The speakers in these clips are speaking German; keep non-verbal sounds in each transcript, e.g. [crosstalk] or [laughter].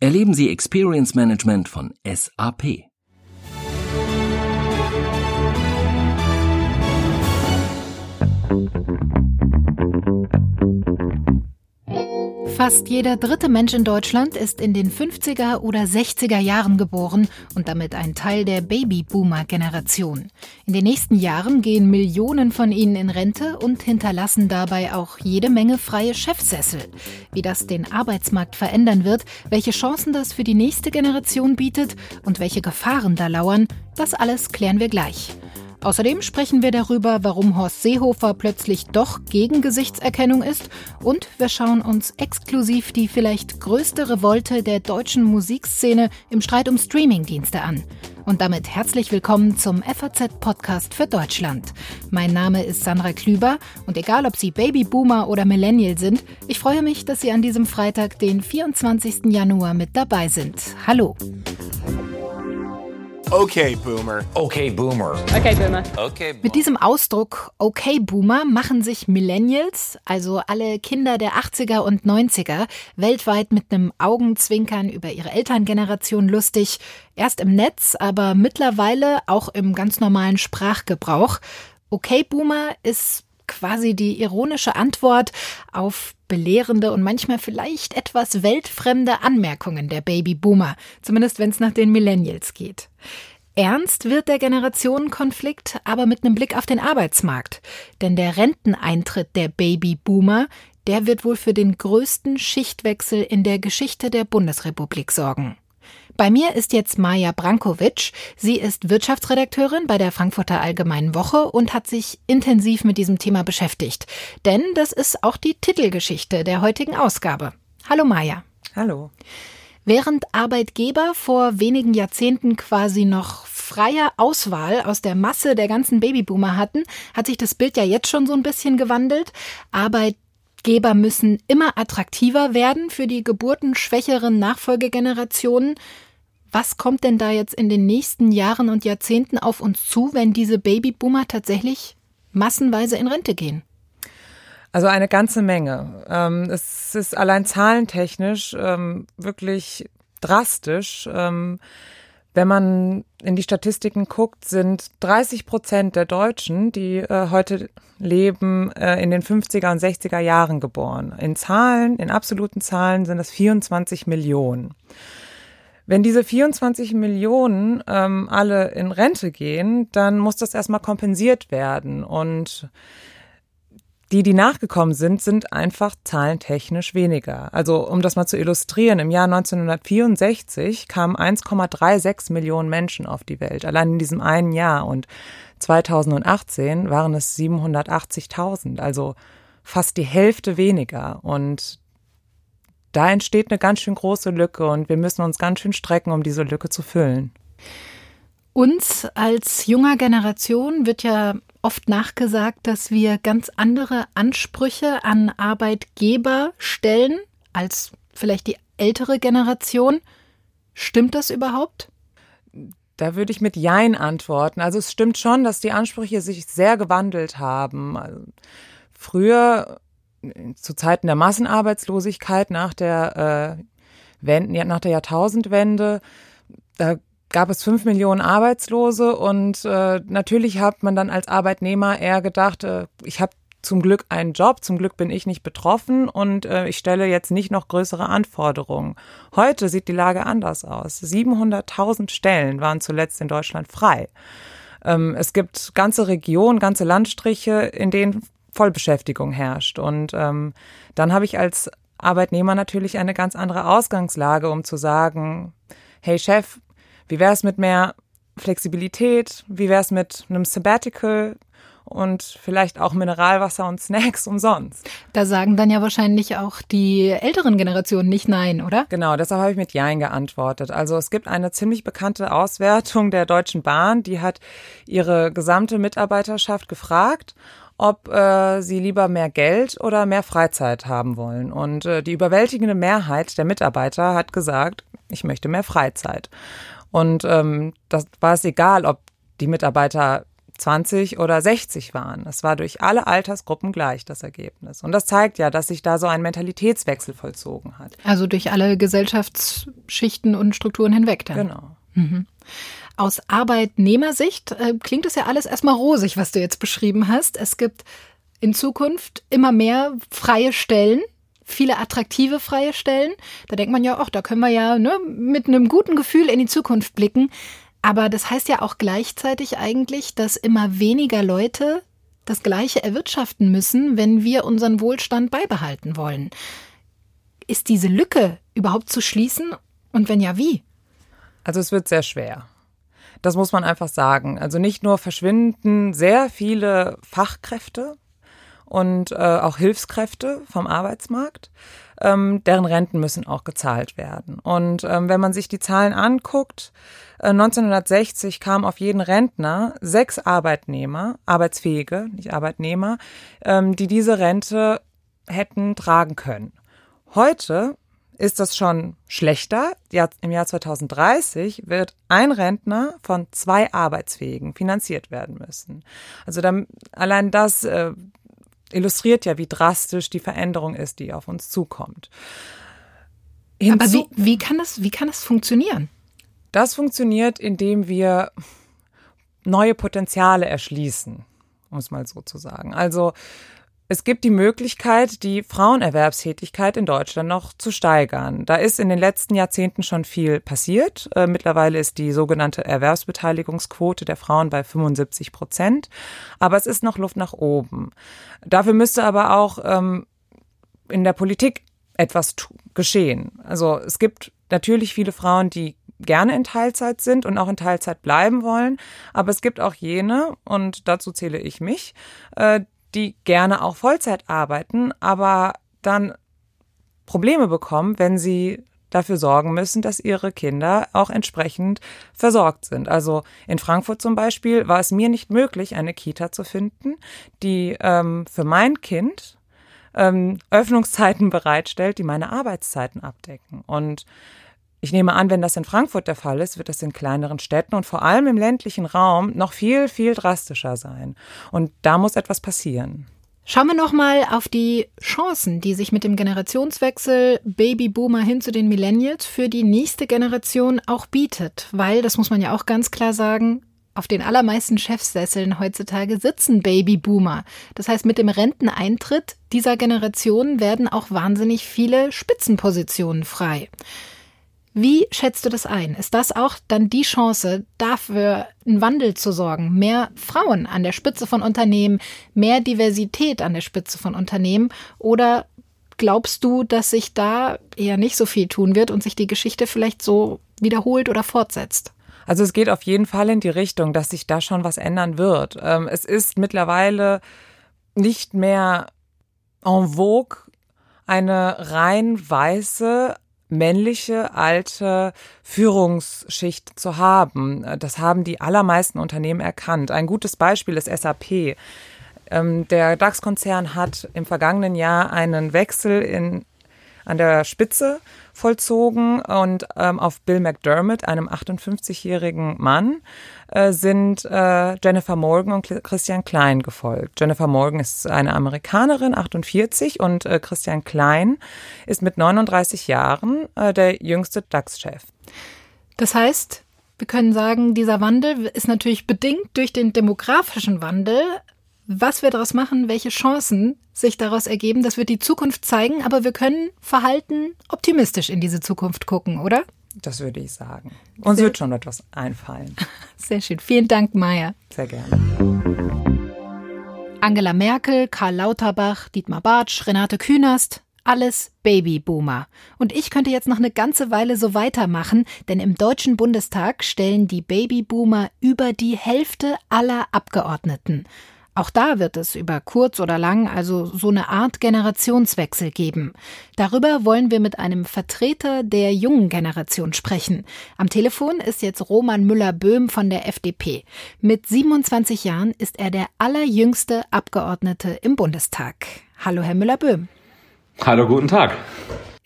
Erleben Sie Experience Management von SAP. Fast jeder dritte Mensch in Deutschland ist in den 50er oder 60er Jahren geboren und damit ein Teil der Babyboomer-Generation. In den nächsten Jahren gehen Millionen von ihnen in Rente und hinterlassen dabei auch jede Menge freie Chefsessel. Wie das den Arbeitsmarkt verändern wird, welche Chancen das für die nächste Generation bietet und welche Gefahren da lauern, das alles klären wir gleich. Außerdem sprechen wir darüber, warum Horst Seehofer plötzlich doch gegen Gesichtserkennung ist und wir schauen uns exklusiv die vielleicht größte Revolte der deutschen Musikszene im Streit um Streamingdienste an. Und damit herzlich willkommen zum FAZ-Podcast für Deutschland. Mein Name ist Sandra Klüber und egal ob Sie Babyboomer oder Millennial sind, ich freue mich, dass Sie an diesem Freitag, den 24. Januar, mit dabei sind. Hallo. Okay, Boomer. Okay, Boomer. Okay, Boomer. Okay, Boomer. Mit diesem Ausdruck Okay Boomer machen sich Millennials, also alle Kinder der 80er und 90er, weltweit mit einem Augenzwinkern über ihre Elterngeneration lustig. Erst im Netz, aber mittlerweile auch im ganz normalen Sprachgebrauch. Okay Boomer ist quasi die ironische Antwort auf belehrende und manchmal vielleicht etwas weltfremde Anmerkungen der Babyboomer, zumindest wenn es nach den Millennials geht. Ernst wird der Generationenkonflikt aber mit einem Blick auf den Arbeitsmarkt. Denn der Renteneintritt der Babyboomer, der wird wohl für den größten Schichtwechsel in der Geschichte der Bundesrepublik sorgen. Bei mir ist jetzt Maja Brankovic. Sie ist Wirtschaftsredakteurin bei der Frankfurter Allgemeinen Woche und hat sich intensiv mit diesem Thema beschäftigt. Denn das ist auch die Titelgeschichte der heutigen Ausgabe. Hallo Maja. Hallo. Während Arbeitgeber vor wenigen Jahrzehnten quasi noch freie Auswahl aus der Masse der ganzen Babyboomer hatten, hat sich das Bild ja jetzt schon so ein bisschen gewandelt. Arbeit Geber müssen immer attraktiver werden für die geburtenschwächeren Nachfolgegenerationen. Was kommt denn da jetzt in den nächsten Jahren und Jahrzehnten auf uns zu, wenn diese Babyboomer tatsächlich massenweise in Rente gehen? Also eine ganze Menge. Ähm, es ist allein zahlentechnisch ähm, wirklich drastisch. Ähm, wenn man in die Statistiken guckt, sind 30 Prozent der Deutschen, die äh, heute leben, äh, in den 50er und 60er Jahren geboren. In Zahlen, in absoluten Zahlen sind das 24 Millionen. Wenn diese 24 Millionen ähm, alle in Rente gehen, dann muss das erstmal kompensiert werden. Und die, die nachgekommen sind, sind einfach zahlentechnisch weniger. Also um das mal zu illustrieren, im Jahr 1964 kamen 1,36 Millionen Menschen auf die Welt, allein in diesem einen Jahr. Und 2018 waren es 780.000, also fast die Hälfte weniger. Und da entsteht eine ganz schön große Lücke und wir müssen uns ganz schön strecken, um diese Lücke zu füllen. Uns als junger Generation wird ja oft nachgesagt, dass wir ganz andere Ansprüche an Arbeitgeber stellen als vielleicht die ältere Generation. Stimmt das überhaupt? Da würde ich mit Jein antworten. Also es stimmt schon, dass die Ansprüche sich sehr gewandelt haben. Also früher, zu Zeiten der Massenarbeitslosigkeit nach der, äh, Wende, nach der Jahrtausendwende, da gab es fünf Millionen Arbeitslose und äh, natürlich hat man dann als Arbeitnehmer eher gedacht, äh, ich habe zum Glück einen Job, zum Glück bin ich nicht betroffen und äh, ich stelle jetzt nicht noch größere Anforderungen. Heute sieht die Lage anders aus. 700.000 Stellen waren zuletzt in Deutschland frei. Ähm, es gibt ganze Regionen, ganze Landstriche, in denen Vollbeschäftigung herrscht. Und ähm, dann habe ich als Arbeitnehmer natürlich eine ganz andere Ausgangslage, um zu sagen, hey Chef, wie wäre es mit mehr Flexibilität? Wie wäre es mit einem Sabbatical? und vielleicht auch Mineralwasser und Snacks umsonst. Da sagen dann ja wahrscheinlich auch die älteren Generationen nicht Nein, oder? Genau, deshalb habe ich mit Jein geantwortet. Also es gibt eine ziemlich bekannte Auswertung der Deutschen Bahn, die hat ihre gesamte Mitarbeiterschaft gefragt ob äh, sie lieber mehr Geld oder mehr Freizeit haben wollen. Und äh, die überwältigende Mehrheit der Mitarbeiter hat gesagt, ich möchte mehr Freizeit. Und ähm, das war es egal, ob die Mitarbeiter 20 oder 60 waren. Es war durch alle Altersgruppen gleich das Ergebnis. Und das zeigt ja, dass sich da so ein Mentalitätswechsel vollzogen hat. Also durch alle Gesellschaftsschichten und Strukturen hinweg dann. Genau. Mhm. Aus Arbeitnehmersicht äh, klingt es ja alles erstmal rosig, was du jetzt beschrieben hast. Es gibt in Zukunft immer mehr freie Stellen, viele attraktive freie Stellen. Da denkt man ja, ach, da können wir ja ne, mit einem guten Gefühl in die Zukunft blicken. Aber das heißt ja auch gleichzeitig eigentlich, dass immer weniger Leute das Gleiche erwirtschaften müssen, wenn wir unseren Wohlstand beibehalten wollen. Ist diese Lücke überhaupt zu schließen? Und wenn ja, wie? Also es wird sehr schwer. Das muss man einfach sagen. Also nicht nur verschwinden sehr viele Fachkräfte und äh, auch Hilfskräfte vom Arbeitsmarkt, ähm, deren Renten müssen auch gezahlt werden. Und ähm, wenn man sich die Zahlen anguckt, äh, 1960 kamen auf jeden Rentner sechs Arbeitnehmer, Arbeitsfähige, nicht Arbeitnehmer, ähm, die diese Rente hätten tragen können. Heute ist das schon schlechter. Im Jahr 2030 wird ein Rentner von zwei Arbeitsfähigen finanziert werden müssen. Also dann, allein das äh, illustriert ja, wie drastisch die Veränderung ist, die auf uns zukommt. Hinzu Aber wie, wie, kann das, wie kann das funktionieren? Das funktioniert, indem wir neue Potenziale erschließen, um es mal so zu sagen. Also es gibt die Möglichkeit, die Frauenerwerbstätigkeit in Deutschland noch zu steigern. Da ist in den letzten Jahrzehnten schon viel passiert. Äh, mittlerweile ist die sogenannte Erwerbsbeteiligungsquote der Frauen bei 75 Prozent. Aber es ist noch Luft nach oben. Dafür müsste aber auch ähm, in der Politik etwas geschehen. Also es gibt natürlich viele Frauen, die gerne in Teilzeit sind und auch in Teilzeit bleiben wollen. Aber es gibt auch jene, und dazu zähle ich mich, äh, die gerne auch Vollzeit arbeiten, aber dann Probleme bekommen, wenn sie dafür sorgen müssen, dass ihre Kinder auch entsprechend versorgt sind. Also in Frankfurt zum Beispiel war es mir nicht möglich, eine Kita zu finden, die ähm, für mein Kind ähm, Öffnungszeiten [laughs] bereitstellt, die meine Arbeitszeiten abdecken. Und ich nehme an, wenn das in Frankfurt der Fall ist, wird das in kleineren Städten und vor allem im ländlichen Raum noch viel, viel drastischer sein. Und da muss etwas passieren. Schauen wir nochmal auf die Chancen, die sich mit dem Generationswechsel Babyboomer hin zu den Millennials für die nächste Generation auch bietet. Weil, das muss man ja auch ganz klar sagen, auf den allermeisten Chefsesseln heutzutage sitzen Babyboomer. Das heißt, mit dem Renteneintritt dieser Generation werden auch wahnsinnig viele Spitzenpositionen frei. Wie schätzt du das ein? Ist das auch dann die Chance, dafür einen Wandel zu sorgen? Mehr Frauen an der Spitze von Unternehmen, mehr Diversität an der Spitze von Unternehmen? Oder glaubst du, dass sich da eher nicht so viel tun wird und sich die Geschichte vielleicht so wiederholt oder fortsetzt? Also es geht auf jeden Fall in die Richtung, dass sich da schon was ändern wird. Ähm, es ist mittlerweile nicht mehr en vogue, eine rein weiße, männliche alte Führungsschicht zu haben. Das haben die allermeisten Unternehmen erkannt. Ein gutes Beispiel ist SAP. Ähm, der DAX-Konzern hat im vergangenen Jahr einen Wechsel in, an der Spitze vollzogen und ähm, auf Bill McDermott, einem 58-jährigen Mann, äh, sind äh, Jennifer Morgan und Christian Klein gefolgt. Jennifer Morgan ist eine Amerikanerin, 48, und äh, Christian Klein ist mit 39 Jahren äh, der jüngste DAX-Chef. Das heißt, wir können sagen, dieser Wandel ist natürlich bedingt durch den demografischen Wandel, was wir daraus machen, welche Chancen sich daraus ergeben, das wird die Zukunft zeigen, aber wir können verhalten optimistisch in diese Zukunft gucken, oder? Das würde ich sagen. Uns Sehr wird schon etwas einfallen. [laughs] Sehr schön. Vielen Dank, Maya. Sehr gerne. Angela Merkel, Karl Lauterbach, Dietmar Bartsch, Renate Künast, alles Babyboomer. Und ich könnte jetzt noch eine ganze Weile so weitermachen, denn im Deutschen Bundestag stellen die Babyboomer über die Hälfte aller Abgeordneten. Auch da wird es über kurz oder lang also so eine Art Generationswechsel geben. Darüber wollen wir mit einem Vertreter der jungen Generation sprechen. Am Telefon ist jetzt Roman Müller-Böhm von der FDP. Mit 27 Jahren ist er der allerjüngste Abgeordnete im Bundestag. Hallo, Herr Müller-Böhm. Hallo, guten Tag.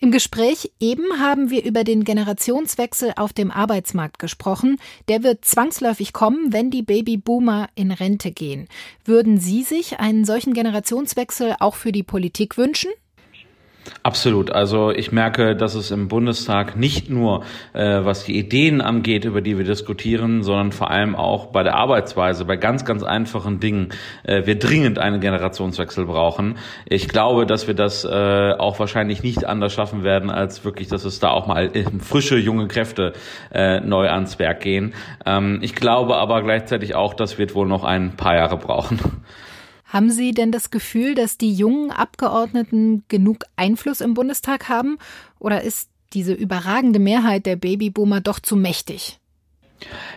Im Gespräch eben haben wir über den Generationswechsel auf dem Arbeitsmarkt gesprochen. Der wird zwangsläufig kommen, wenn die Babyboomer in Rente gehen. Würden Sie sich einen solchen Generationswechsel auch für die Politik wünschen? Absolut. Also ich merke, dass es im Bundestag nicht nur, äh, was die Ideen angeht, über die wir diskutieren, sondern vor allem auch bei der Arbeitsweise, bei ganz, ganz einfachen Dingen, äh, wir dringend einen Generationswechsel brauchen. Ich glaube, dass wir das äh, auch wahrscheinlich nicht anders schaffen werden, als wirklich, dass es da auch mal äh, frische, junge Kräfte äh, neu ans Werk gehen. Ähm, ich glaube aber gleichzeitig auch, das wird wohl noch ein paar Jahre brauchen. Haben Sie denn das Gefühl, dass die jungen Abgeordneten genug Einfluss im Bundestag haben? Oder ist diese überragende Mehrheit der Babyboomer doch zu mächtig?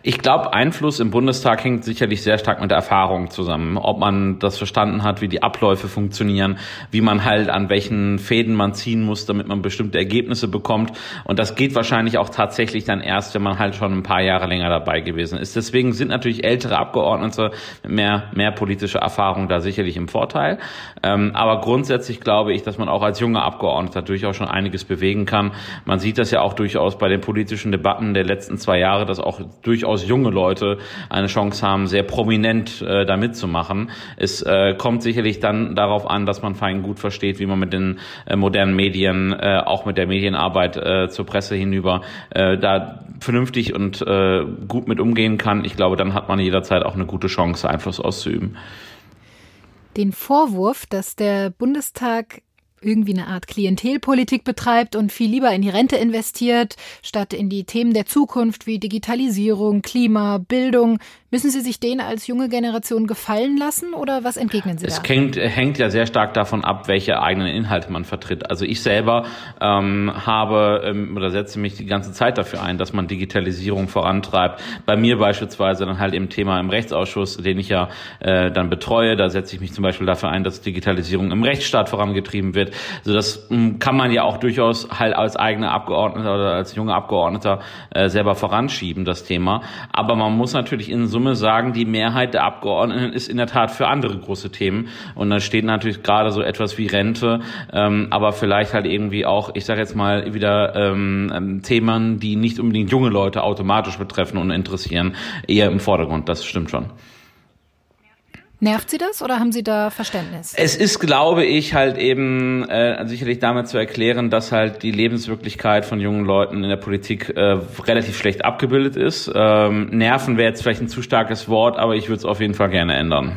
Ich glaube, Einfluss im Bundestag hängt sicherlich sehr stark mit der Erfahrung zusammen. Ob man das verstanden hat, wie die Abläufe funktionieren, wie man halt an welchen Fäden man ziehen muss, damit man bestimmte Ergebnisse bekommt. Und das geht wahrscheinlich auch tatsächlich dann erst, wenn man halt schon ein paar Jahre länger dabei gewesen ist. Deswegen sind natürlich ältere Abgeordnete mit mehr, mehr politischer Erfahrung da sicherlich im Vorteil. Ähm, aber grundsätzlich glaube ich, dass man auch als junger Abgeordneter durchaus schon einiges bewegen kann. Man sieht das ja auch durchaus bei den politischen Debatten der letzten zwei Jahre, dass auch durchaus junge Leute eine Chance haben, sehr prominent äh, da mitzumachen. Es äh, kommt sicherlich dann darauf an, dass man fein gut versteht, wie man mit den äh, modernen Medien, äh, auch mit der Medienarbeit äh, zur Presse hinüber, äh, da vernünftig und äh, gut mit umgehen kann. Ich glaube, dann hat man jederzeit auch eine gute Chance, Einfluss auszuüben. Den Vorwurf, dass der Bundestag irgendwie eine Art Klientelpolitik betreibt und viel lieber in die Rente investiert, statt in die Themen der Zukunft wie Digitalisierung, Klima, Bildung, Müssen Sie sich den als junge Generation gefallen lassen oder was entgegnen Sie es da? Es hängt, hängt ja sehr stark davon ab, welche eigenen Inhalte man vertritt. Also ich selber ähm, habe ähm, oder setze mich die ganze Zeit dafür ein, dass man Digitalisierung vorantreibt. Bei mir beispielsweise dann halt im Thema im Rechtsausschuss, den ich ja äh, dann betreue, da setze ich mich zum Beispiel dafür ein, dass Digitalisierung im Rechtsstaat vorangetrieben wird. Also das ähm, kann man ja auch durchaus halt als eigener Abgeordneter oder als junger Abgeordneter äh, selber voranschieben, das Thema. Aber man muss natürlich in Summe Summe sagen, die Mehrheit der Abgeordneten ist in der Tat für andere große Themen. Und da steht natürlich gerade so etwas wie Rente, ähm, aber vielleicht halt irgendwie auch, ich sage jetzt mal wieder ähm, ähm, Themen, die nicht unbedingt junge Leute automatisch betreffen und interessieren, eher im Vordergrund. Das stimmt schon. Nervt Sie das oder haben Sie da Verständnis? Es ist, glaube ich, halt eben äh, sicherlich damit zu erklären, dass halt die Lebenswirklichkeit von jungen Leuten in der Politik äh, relativ schlecht abgebildet ist. Ähm, Nerven wäre jetzt vielleicht ein zu starkes Wort, aber ich würde es auf jeden Fall gerne ändern.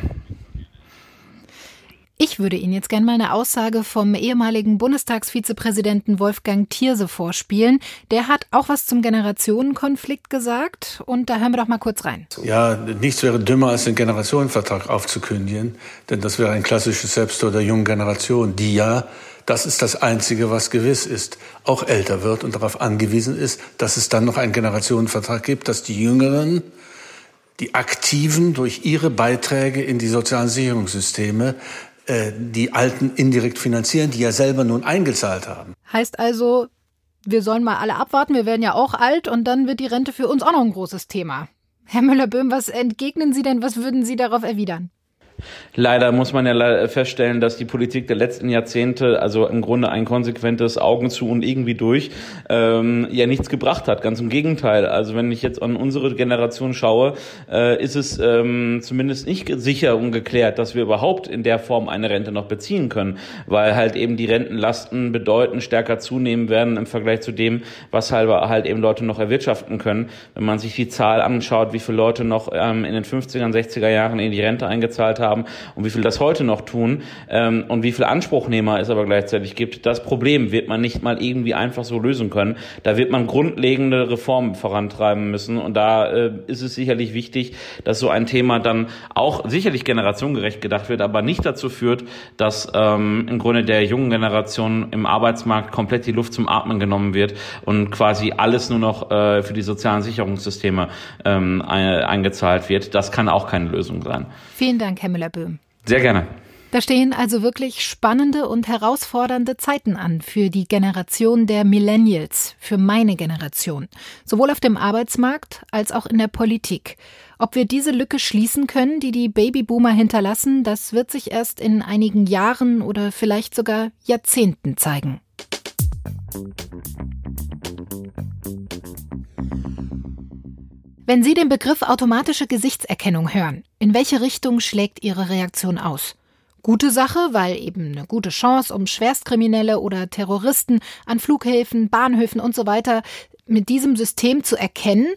Ich würde Ihnen jetzt gerne mal eine Aussage vom ehemaligen Bundestagsvizepräsidenten Wolfgang Thierse vorspielen. Der hat auch was zum Generationenkonflikt gesagt und da hören wir doch mal kurz rein. Ja, nichts wäre dümmer, als den Generationenvertrag aufzukündigen, denn das wäre ein klassisches Selbsttod der jungen Generation, die ja das ist das Einzige, was gewiss ist, auch älter wird und darauf angewiesen ist, dass es dann noch einen Generationenvertrag gibt, dass die Jüngeren, die Aktiven durch ihre Beiträge in die sozialen Sicherungssysteme äh, die Alten indirekt finanzieren, die ja selber nun eingezahlt haben. Heißt also, wir sollen mal alle abwarten, wir werden ja auch alt und dann wird die Rente für uns auch noch ein großes Thema. Herr Müller-Böhm, was entgegnen Sie denn, was würden Sie darauf erwidern? Leider muss man ja feststellen, dass die Politik der letzten Jahrzehnte, also im Grunde ein konsequentes Augen zu und irgendwie durch, ähm, ja nichts gebracht hat. Ganz im Gegenteil. Also wenn ich jetzt an unsere Generation schaue, äh, ist es ähm, zumindest nicht sicher und geklärt, dass wir überhaupt in der Form eine Rente noch beziehen können, weil halt eben die Rentenlasten bedeutend stärker zunehmen werden im Vergleich zu dem, was halt, halt eben Leute noch erwirtschaften können. Wenn man sich die Zahl anschaut, wie viele Leute noch ähm, in den 50er, 60er Jahren in die Rente eingezahlt haben, haben und wie viel das heute noch tun ähm, und wie viel Anspruchnehmer es aber gleichzeitig gibt, das Problem wird man nicht mal irgendwie einfach so lösen können. Da wird man grundlegende Reformen vorantreiben müssen und da äh, ist es sicherlich wichtig, dass so ein Thema dann auch sicherlich generationengerecht gedacht wird, aber nicht dazu führt, dass ähm, im Grunde der jungen Generation im Arbeitsmarkt komplett die Luft zum Atmen genommen wird und quasi alles nur noch äh, für die sozialen Sicherungssysteme ähm, eingezahlt wird. Das kann auch keine Lösung sein. Vielen Dank, Herr Müller-Böhm. Sehr gerne. Da stehen also wirklich spannende und herausfordernde Zeiten an für die Generation der Millennials, für meine Generation, sowohl auf dem Arbeitsmarkt als auch in der Politik. Ob wir diese Lücke schließen können, die die Babyboomer hinterlassen, das wird sich erst in einigen Jahren oder vielleicht sogar Jahrzehnten zeigen. Wenn Sie den Begriff automatische Gesichtserkennung hören, in welche Richtung schlägt Ihre Reaktion aus? Gute Sache, weil eben eine gute Chance, um Schwerstkriminelle oder Terroristen an Flughäfen, Bahnhöfen und so weiter mit diesem System zu erkennen?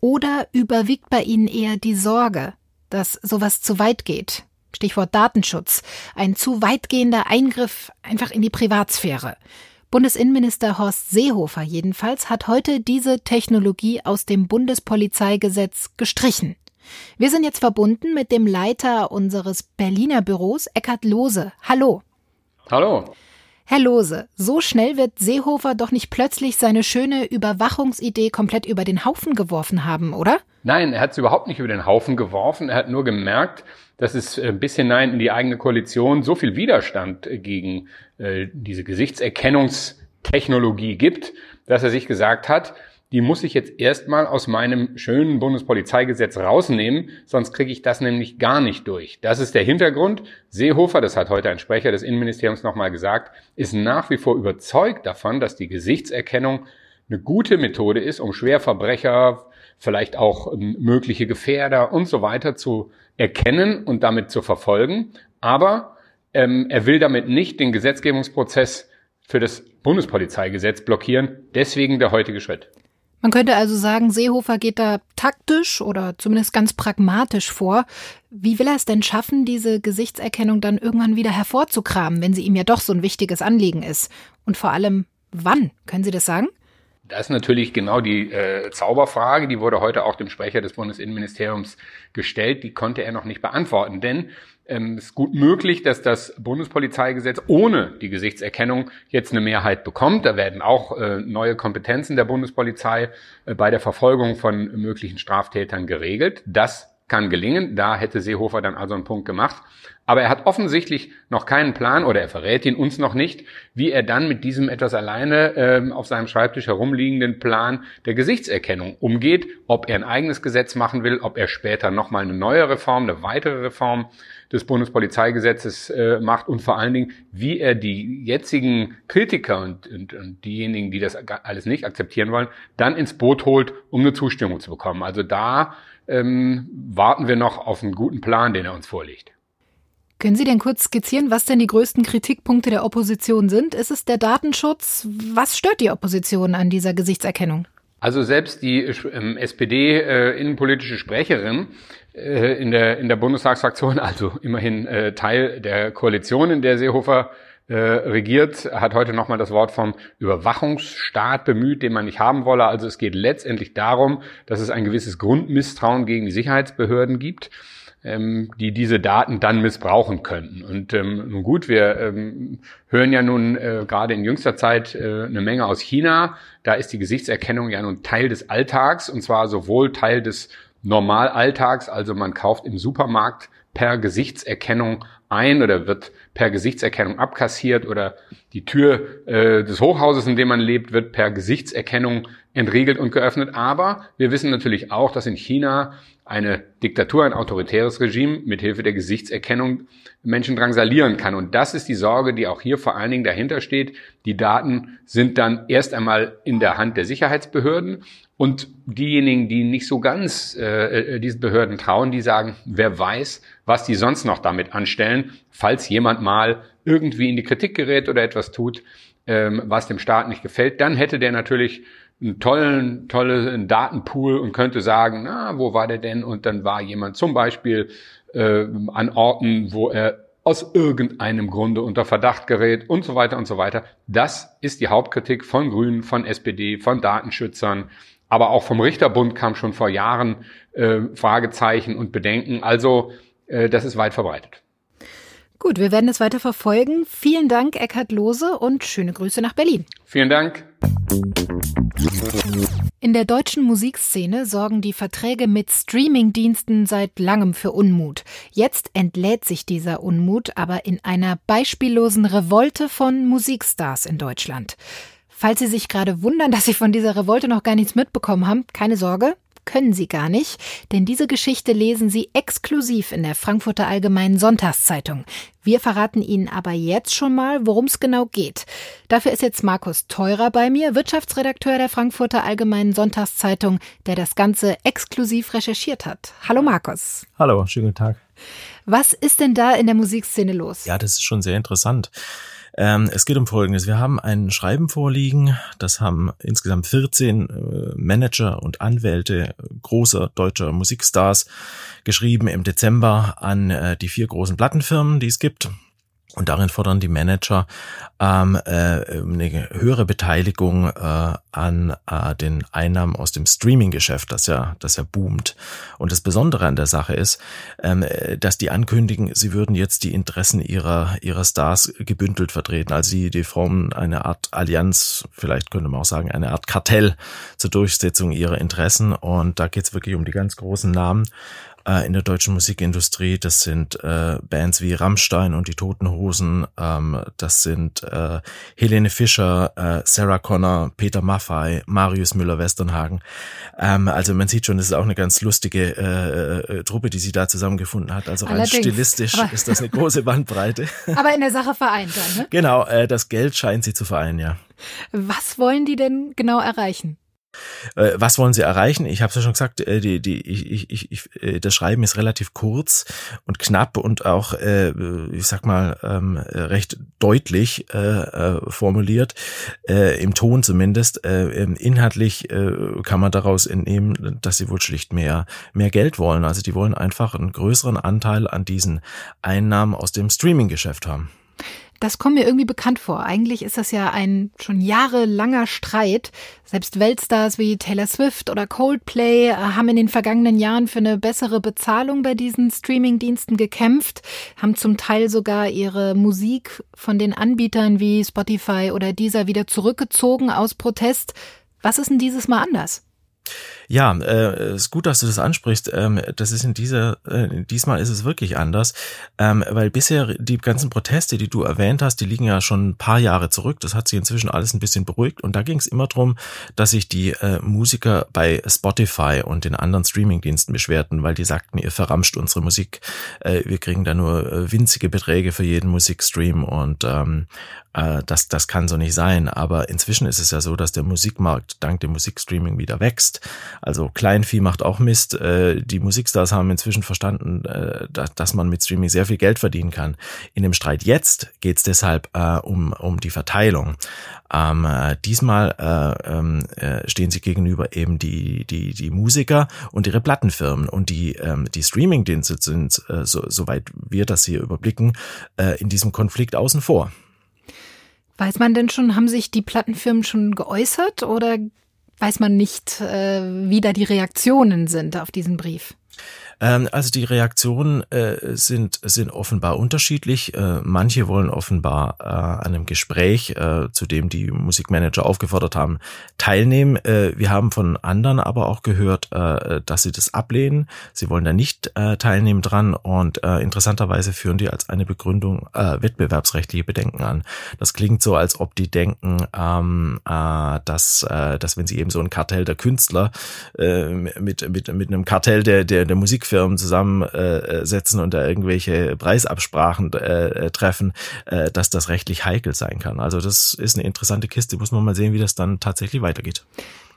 Oder überwiegt bei Ihnen eher die Sorge, dass sowas zu weit geht? Stichwort Datenschutz. Ein zu weitgehender Eingriff einfach in die Privatsphäre. Bundesinnenminister Horst Seehofer jedenfalls hat heute diese Technologie aus dem Bundespolizeigesetz gestrichen. Wir sind jetzt verbunden mit dem Leiter unseres Berliner Büros, Eckhard Lose. Hallo. Hallo. Herr Lose, so schnell wird Seehofer doch nicht plötzlich seine schöne Überwachungsidee komplett über den Haufen geworfen haben, oder? Nein, er hat es überhaupt nicht über den Haufen geworfen. Er hat nur gemerkt, dass es äh, bis hinein in die eigene Koalition so viel Widerstand gegen äh, diese Gesichtserkennungstechnologie gibt, dass er sich gesagt hat, die muss ich jetzt erstmal aus meinem schönen Bundespolizeigesetz rausnehmen, sonst kriege ich das nämlich gar nicht durch. Das ist der Hintergrund. Seehofer, das hat heute ein Sprecher des Innenministeriums nochmal gesagt, ist nach wie vor überzeugt davon, dass die Gesichtserkennung eine gute Methode ist, um Schwerverbrecher, vielleicht auch ähm, mögliche Gefährder und so weiter zu erkennen und damit zu verfolgen. Aber ähm, er will damit nicht den Gesetzgebungsprozess für das Bundespolizeigesetz blockieren. Deswegen der heutige Schritt. Man könnte also sagen, Seehofer geht da taktisch oder zumindest ganz pragmatisch vor. Wie will er es denn schaffen, diese Gesichtserkennung dann irgendwann wieder hervorzukramen, wenn sie ihm ja doch so ein wichtiges Anliegen ist? Und vor allem, wann? Können Sie das sagen? Das ist natürlich genau die äh, Zauberfrage, die wurde heute auch dem Sprecher des Bundesinnenministeriums gestellt, die konnte er noch nicht beantworten, denn ähm, es ist gut möglich, dass das Bundespolizeigesetz ohne die Gesichtserkennung jetzt eine Mehrheit bekommt. Da werden auch äh, neue Kompetenzen der Bundespolizei äh, bei der Verfolgung von möglichen Straftätern geregelt. Das kann gelingen. Da hätte Seehofer dann also einen Punkt gemacht. Aber er hat offensichtlich noch keinen Plan oder er verrät ihn uns noch nicht, wie er dann mit diesem etwas alleine ähm, auf seinem Schreibtisch herumliegenden Plan der Gesichtserkennung umgeht, ob er ein eigenes Gesetz machen will, ob er später nochmal eine neue Reform, eine weitere Reform des Bundespolizeigesetzes äh, macht und vor allen Dingen, wie er die jetzigen Kritiker und, und, und diejenigen, die das alles nicht akzeptieren wollen, dann ins Boot holt, um eine Zustimmung zu bekommen. Also da ähm, warten wir noch auf einen guten Plan, den er uns vorlegt. Können Sie denn kurz skizzieren, was denn die größten Kritikpunkte der Opposition sind? Ist es der Datenschutz? Was stört die Opposition an dieser Gesichtserkennung? Also selbst die ähm, SPD-innenpolitische äh, Sprecherin äh, in, der, in der Bundestagsfraktion, [laughs] also immerhin äh, Teil der Koalition, in der Seehofer äh, regiert, hat heute nochmal das Wort vom Überwachungsstaat bemüht, den man nicht haben wolle. Also es geht letztendlich darum, dass es ein gewisses Grundmisstrauen gegen die Sicherheitsbehörden gibt ähm, die diese Daten dann missbrauchen könnten. Und ähm, nun gut, wir ähm, hören ja nun äh, gerade in jüngster Zeit äh, eine Menge aus China. Da ist die Gesichtserkennung ja nun Teil des Alltags und zwar sowohl Teil des Normalalltags, also man kauft im Supermarkt per Gesichtserkennung ein oder wird per Gesichtserkennung abkassiert oder die Tür äh, des Hochhauses, in dem man lebt, wird per Gesichtserkennung entriegelt und geöffnet. Aber wir wissen natürlich auch, dass in China eine Diktatur, ein autoritäres Regime mithilfe der Gesichtserkennung Menschen drangsalieren kann. Und das ist die Sorge, die auch hier vor allen Dingen dahinter steht. Die Daten sind dann erst einmal in der Hand der Sicherheitsbehörden und diejenigen, die nicht so ganz äh, äh diesen Behörden trauen, die sagen, wer weiß, was die sonst noch damit anstellen, falls jemand mal irgendwie in die Kritik gerät oder etwas tut, ähm, was dem Staat nicht gefällt, dann hätte der natürlich einen tollen, tollen Datenpool und könnte sagen, na, wo war der denn? Und dann war jemand zum Beispiel äh, an Orten, wo er aus irgendeinem Grunde unter Verdacht gerät und so weiter und so weiter. Das ist die Hauptkritik von Grünen, von SPD, von Datenschützern, aber auch vom Richterbund kam schon vor Jahren äh, Fragezeichen und Bedenken. Also äh, das ist weit verbreitet. Gut, wir werden es weiter verfolgen. Vielen Dank, Eckhard Lose, und schöne Grüße nach Berlin. Vielen Dank. In der deutschen Musikszene sorgen die Verträge mit Streamingdiensten seit langem für Unmut. Jetzt entlädt sich dieser Unmut aber in einer beispiellosen Revolte von Musikstars in Deutschland. Falls Sie sich gerade wundern, dass Sie von dieser Revolte noch gar nichts mitbekommen haben, keine Sorge, können Sie gar nicht, denn diese Geschichte lesen Sie exklusiv in der Frankfurter Allgemeinen Sonntagszeitung. Wir verraten Ihnen aber jetzt schon mal, worum es genau geht. Dafür ist jetzt Markus Teurer bei mir, Wirtschaftsredakteur der Frankfurter Allgemeinen Sonntagszeitung, der das Ganze exklusiv recherchiert hat. Hallo Markus. Hallo, schönen guten Tag. Was ist denn da in der Musikszene los? Ja, das ist schon sehr interessant. Ähm, es geht um Folgendes. Wir haben ein Schreiben vorliegen. Das haben insgesamt 14 äh, Manager und Anwälte großer deutscher Musikstars geschrieben im Dezember an äh, die vier großen Plattenfirmen, die es gibt. Und darin fordern die Manager ähm, äh, eine höhere Beteiligung äh, an äh, den Einnahmen aus dem Streaming-Geschäft, das ja, das ja boomt. Und das Besondere an der Sache ist, ähm, dass die ankündigen, sie würden jetzt die Interessen ihrer ihrer Stars gebündelt vertreten. Also sie die formen eine Art Allianz, vielleicht könnte man auch sagen eine Art Kartell zur Durchsetzung ihrer Interessen. Und da geht es wirklich um die ganz großen Namen äh, in der deutschen Musikindustrie. Das sind äh, Bands wie Rammstein und die Toten Hosen. Ähm, das sind äh, Helene Fischer, äh, Sarah Connor, Peter Maffay, Marius Müller-Westernhagen. Ähm, also man sieht schon, es ist auch eine ganz lustige äh, äh, Truppe, die sie da zusammengefunden hat. Also rein Allerdings, stilistisch ist das eine große Bandbreite. [laughs] Aber in der Sache vereint dann, ne? Genau, äh, das Geld scheint sie zu vereinen, ja. Was wollen die denn genau erreichen? Äh, was wollen Sie erreichen? Ich habe es ja schon gesagt, äh, die, die, ich, ich, ich, äh, das Schreiben ist relativ kurz und knapp und auch, ich sag mal, ähm, recht deutlich formuliert, im Ton zumindest. Äh, ähm, inhaltlich kann man daraus entnehmen, dass sie wohl schlicht mehr, mehr Geld wollen. Also die wollen einfach einen größeren Anteil an diesen Einnahmen aus dem Streaming-Geschäft haben. Das kommt mir irgendwie bekannt vor. Eigentlich ist das ja ein schon jahrelanger Streit. Selbst Weltstars wie Taylor Swift oder Coldplay äh, haben in den vergangenen Jahren für eine bessere Bezahlung bei diesen Streamingdiensten gekämpft, haben zum Teil sogar ihre Musik von den Anbietern wie Spotify oder Deezer wieder zurückgezogen aus Protest. Was ist denn dieses Mal anders? Ja, äh, ist gut, dass du das ansprichst. Ähm, das ist in dieser, äh, diesmal ist es wirklich anders, ähm, weil bisher die ganzen Proteste, die du erwähnt hast, die liegen ja schon ein paar Jahre zurück. Das hat sich inzwischen alles ein bisschen beruhigt und da ging es immer drum, dass sich die äh, Musiker bei Spotify und den anderen Streamingdiensten beschwerten, weil die sagten, ihr verramscht unsere Musik, äh, wir kriegen da nur äh, winzige Beträge für jeden Musikstream und ähm, äh, das, das kann so nicht sein. Aber inzwischen ist es ja so, dass der Musikmarkt dank dem Musikstreaming wieder wächst. Also Kleinvieh macht auch Mist. Äh, die Musikstars haben inzwischen verstanden, äh, dass man mit Streaming sehr viel Geld verdienen kann. In dem Streit jetzt geht es deshalb äh, um, um die Verteilung. Ähm, diesmal ähm, stehen sie gegenüber eben die, die, die Musiker und ihre Plattenfirmen. Und die, ähm, die Streaming-Dienste sind, so, soweit wir das hier überblicken, in diesem Konflikt außen vor. Weiß man denn schon, haben sich die Plattenfirmen schon geäußert oder weiß man nicht, äh, wie da die Reaktionen sind auf diesen Brief. Ähm, also die Reaktionen äh, sind, sind offenbar unterschiedlich. Äh, manche wollen offenbar äh, an einem Gespräch, äh, zu dem die Musikmanager aufgefordert haben, teilnehmen. Äh, wir haben von anderen aber auch gehört, äh, dass sie das ablehnen. Sie wollen da nicht teilnehmen dran und interessanterweise führen die als eine Begründung wettbewerbsrechtliche Bedenken an. Das klingt so, als ob die denken, ähm, äh, dass, dass wenn sie eben so ein Kartell der Künstler mit, mit, mit einem Kartell der, der, der Musik Musikfirmen zusammensetzen und da irgendwelche Preisabsprachen äh, treffen, äh, dass das rechtlich heikel sein kann. Also das ist eine interessante Kiste. Muss man mal sehen, wie das dann tatsächlich weitergeht.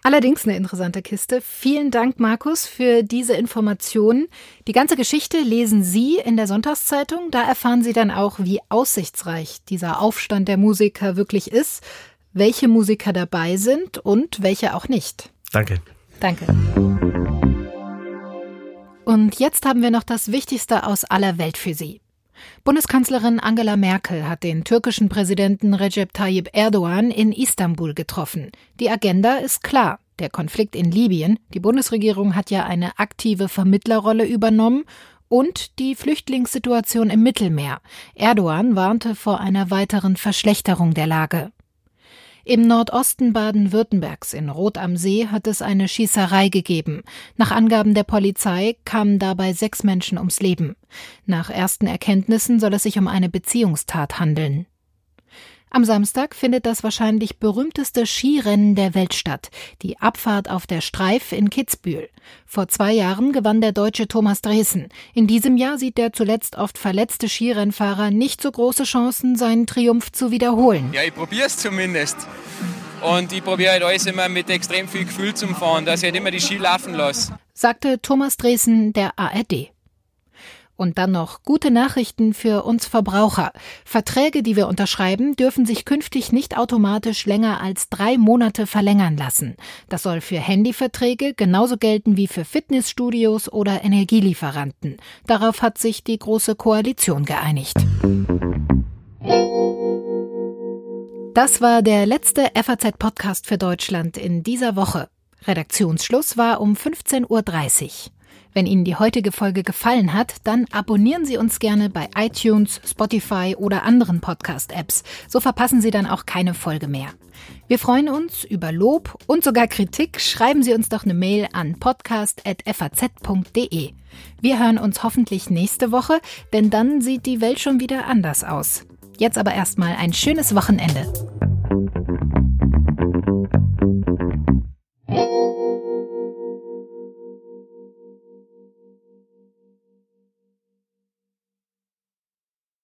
Allerdings eine interessante Kiste. Vielen Dank, Markus, für diese Informationen. Die ganze Geschichte lesen Sie in der Sonntagszeitung. Da erfahren Sie dann auch, wie aussichtsreich dieser Aufstand der Musiker wirklich ist, welche Musiker dabei sind und welche auch nicht. Danke. Danke. Und jetzt haben wir noch das Wichtigste aus aller Welt für Sie. Bundeskanzlerin Angela Merkel hat den türkischen Präsidenten Recep Tayyip Erdogan in Istanbul getroffen. Die Agenda ist klar. Der Konflikt in Libyen, die Bundesregierung hat ja eine aktive Vermittlerrolle übernommen und die Flüchtlingssituation im Mittelmeer. Erdogan warnte vor einer weiteren Verschlechterung der Lage. Im Nordosten Baden-Württembergs in Rot am See hat es eine Schießerei gegeben. Nach Angaben der Polizei kamen dabei sechs Menschen ums Leben. Nach ersten Erkenntnissen soll es sich um eine Beziehungstat handeln. Am Samstag findet das wahrscheinlich berühmteste Skirennen der Welt statt, die Abfahrt auf der Streif in Kitzbühel. Vor zwei Jahren gewann der deutsche Thomas Dresen. In diesem Jahr sieht der zuletzt oft verletzte Skirennfahrer nicht so große Chancen, seinen Triumph zu wiederholen. Ja, ich probiere es zumindest. Und ich probiere halt alles immer mit extrem viel Gefühl zu fahren, dass ich halt immer die Ski laufen lasse. Sagte Thomas Dresen der ARD. Und dann noch gute Nachrichten für uns Verbraucher. Verträge, die wir unterschreiben, dürfen sich künftig nicht automatisch länger als drei Monate verlängern lassen. Das soll für Handyverträge genauso gelten wie für Fitnessstudios oder Energielieferanten. Darauf hat sich die Große Koalition geeinigt. Das war der letzte FAZ-Podcast für Deutschland in dieser Woche. Redaktionsschluss war um 15.30 Uhr. Wenn Ihnen die heutige Folge gefallen hat, dann abonnieren Sie uns gerne bei iTunes, Spotify oder anderen Podcast-Apps. So verpassen Sie dann auch keine Folge mehr. Wir freuen uns über Lob und sogar Kritik. Schreiben Sie uns doch eine Mail an podcast.faz.de. Wir hören uns hoffentlich nächste Woche, denn dann sieht die Welt schon wieder anders aus. Jetzt aber erstmal ein schönes Wochenende.